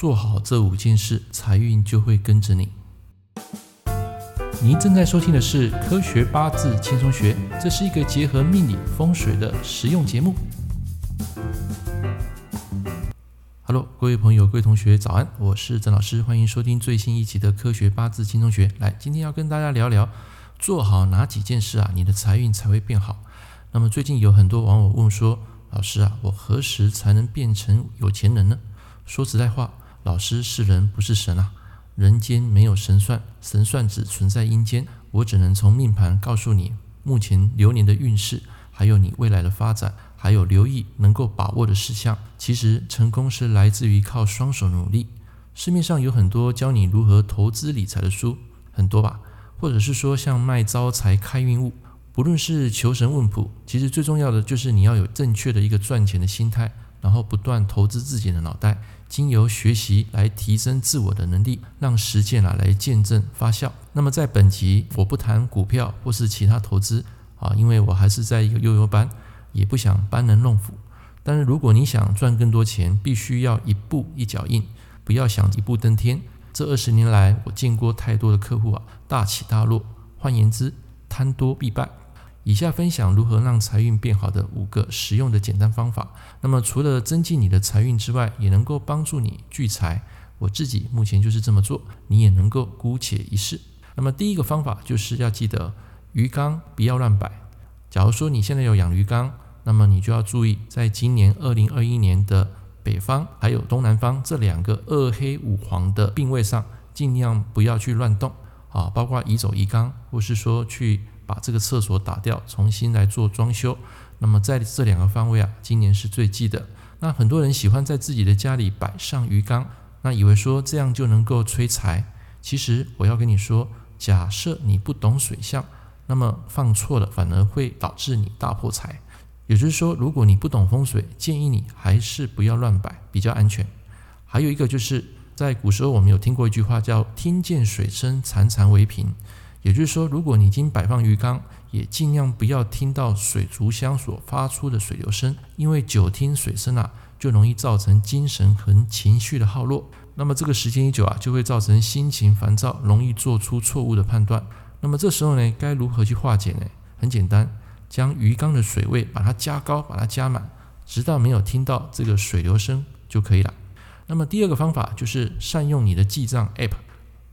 做好这五件事，财运就会跟着你。您正在收听的是《科学八字轻松学》，这是一个结合命理风水的实用节目。Hello，各位朋友、各位同学，早安！我是郑老师，欢迎收听最新一期的《科学八字轻松学》。来，今天要跟大家聊聊，做好哪几件事啊，你的财运才会变好。那么最近有很多网友问说，老师啊，我何时才能变成有钱人呢？说实在话。老师是人不是神啊，人间没有神算，神算只存在阴间。我只能从命盘告诉你目前流年的运势，还有你未来的发展，还有留意能够把握的事项。其实成功是来自于靠双手努力。市面上有很多教你如何投资理财的书，很多吧，或者是说像卖招财开运物，不论是求神问卜，其实最重要的就是你要有正确的一个赚钱的心态，然后不断投资自己的脑袋。经由学习来提升自我的能力，让实践啊来见证发酵。那么在本集我不谈股票或是其他投资啊，因为我还是在一个幼幼班，也不想班门弄斧。但是如果你想赚更多钱，必须要一步一脚印，不要想一步登天。这二十年来，我见过太多的客户啊，大起大落。换言之，贪多必败。以下分享如何让财运变好的五个实用的简单方法。那么除了增进你的财运之外，也能够帮助你聚财。我自己目前就是这么做，你也能够姑且一试。那么第一个方法就是要记得鱼缸不要乱摆。假如说你现在有养鱼缸，那么你就要注意，在今年二零二一年的北方还有东南方这两个二黑五黄的病位上，尽量不要去乱动啊，包括移走鱼缸，或是说去。把这个厕所打掉，重新来做装修。那么在这两个方位啊，今年是最忌的。那很多人喜欢在自己的家里摆上鱼缸，那以为说这样就能够催财。其实我要跟你说，假设你不懂水象，那么放错了反而会导致你大破财。也就是说，如果你不懂风水，建议你还是不要乱摆，比较安全。还有一个就是在古时候我们有听过一句话叫“听见水声，潺潺为凭”。也就是说，如果你已经摆放鱼缸，也尽量不要听到水族箱所发出的水流声，因为久听水声啊，就容易造成精神和情绪的耗落。那么这个时间一久啊，就会造成心情烦躁，容易做出错误的判断。那么这时候呢，该如何去化解呢？很简单，将鱼缸的水位把它加高，把它加满，直到没有听到这个水流声就可以了。那么第二个方法就是善用你的记账 App。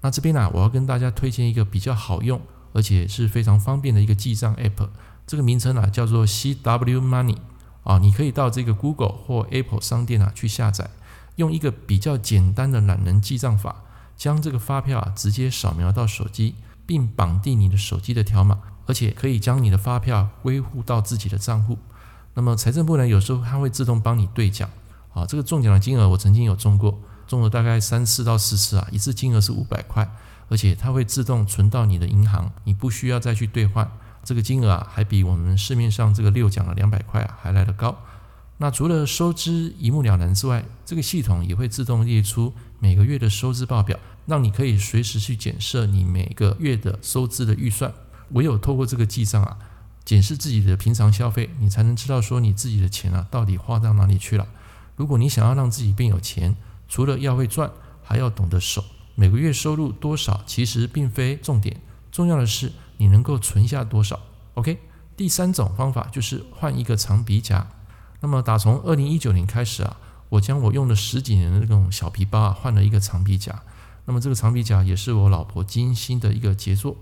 那这边呢、啊，我要跟大家推荐一个比较好用，而且是非常方便的一个记账 App。这个名称呢、啊、叫做 CW Money 啊，你可以到这个 Google 或 Apple 商店啊去下载，用一个比较简单的懒人记账法，将这个发票啊直接扫描到手机，并绑定你的手机的条码，而且可以将你的发票归户到自己的账户。那么财政部呢，有时候它会自动帮你兑奖啊，这个中奖的金额我曾经有中过。中了大概三次到四次啊，一次金额是五百块，而且它会自动存到你的银行，你不需要再去兑换。这个金额啊，还比我们市面上这个六奖的两百块啊还来得高。那除了收支一目了然之外，这个系统也会自动列出每个月的收支报表，让你可以随时去检视你每个月的收支的预算。唯有透过这个记账啊，检视自己的平常消费，你才能知道说你自己的钱啊到底花到哪里去了。如果你想要让自己变有钱，除了要会赚，还要懂得守。每个月收入多少其实并非重点，重要的是你能够存下多少。OK，第三种方法就是换一个长皮夹。那么打从二零一九年开始啊，我将我用了十几年的那种小皮包啊换了一个长皮夹。那么这个长皮夹也是我老婆精心的一个杰作。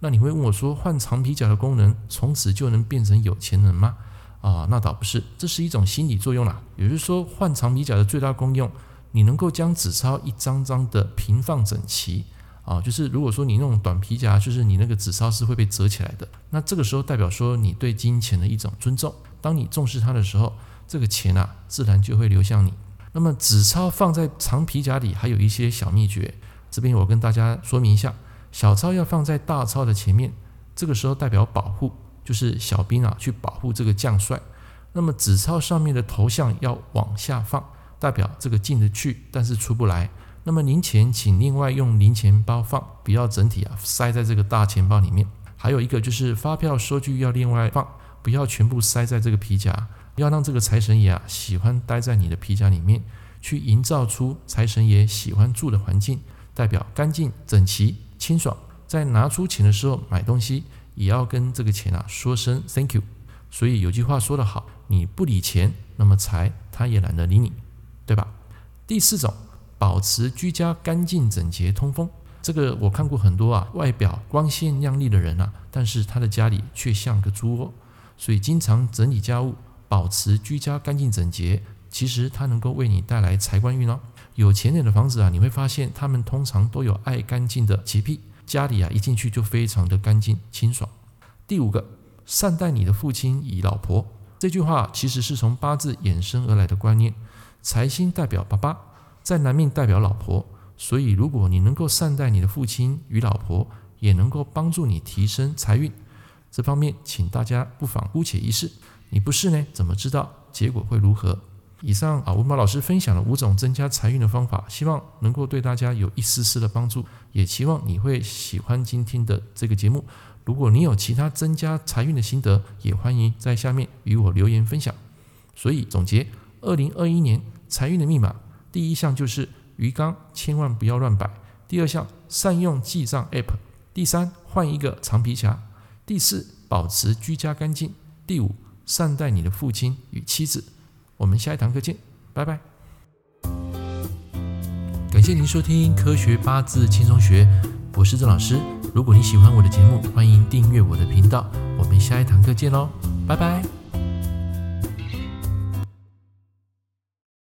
那你会问我说，换长皮夹的功能从此就能变成有钱人吗？啊，那倒不是，这是一种心理作用啦。也就是说，换长皮夹的最大功用。你能够将纸钞一张张的平放整齐啊，就是如果说你那种短皮夹，就是你那个纸钞是会被折起来的，那这个时候代表说你对金钱的一种尊重。当你重视它的时候，这个钱啊自然就会流向你。那么纸钞放在长皮夹里还有一些小秘诀，这边我跟大家说明一下：小钞要放在大钞的前面，这个时候代表保护，就是小兵啊去保护这个将帅。那么纸钞上面的头像要往下放。代表这个进得去，但是出不来。那么零钱请另外用零钱包放，不要整体啊塞在这个大钱包里面。还有一个就是发票收据要另外放，不要全部塞在这个皮夹，要让这个财神爷啊喜欢待在你的皮夹里面，去营造出财神爷喜欢住的环境，代表干净、整齐、清爽。在拿出钱的时候买东西，也要跟这个钱啊说声 Thank you。所以有句话说得好，你不理钱，那么财他也懒得理你，对吧？第四种，保持居家干净、整洁、通风。这个我看过很多啊，外表光鲜亮丽的人啊，但是他的家里却像个猪窝。所以经常整理家务，保持居家干净整洁，其实它能够为你带来财官运哦。有钱人的房子啊，你会发现他们通常都有爱干净的洁癖，家里啊一进去就非常的干净清爽。第五个，善待你的父亲与老婆，这句话其实是从八字衍生而来的观念。财星代表爸爸，在男命代表老婆，所以如果你能够善待你的父亲与老婆，也能够帮助你提升财运。这方面，请大家不妨姑且一试。你不试呢，怎么知道结果会如何？以上啊，文宝老师分享了五种增加财运的方法，希望能够对大家有一丝丝的帮助，也期望你会喜欢今天的这个节目。如果你有其他增加财运的心得，也欢迎在下面与我留言分享。所以总结，二零二一年财运的密码，第一项就是鱼缸千万不要乱摆；第二项，善用记账 App；第三，换一个长皮夹。第四，保持居家干净。第五，善待你的父亲与妻子。我们下一堂课见，拜拜。感谢您收听《科学八字轻松学》，我是郑老师。如果你喜欢我的节目，欢迎订阅我的频道。我们下一堂课见喽，拜拜。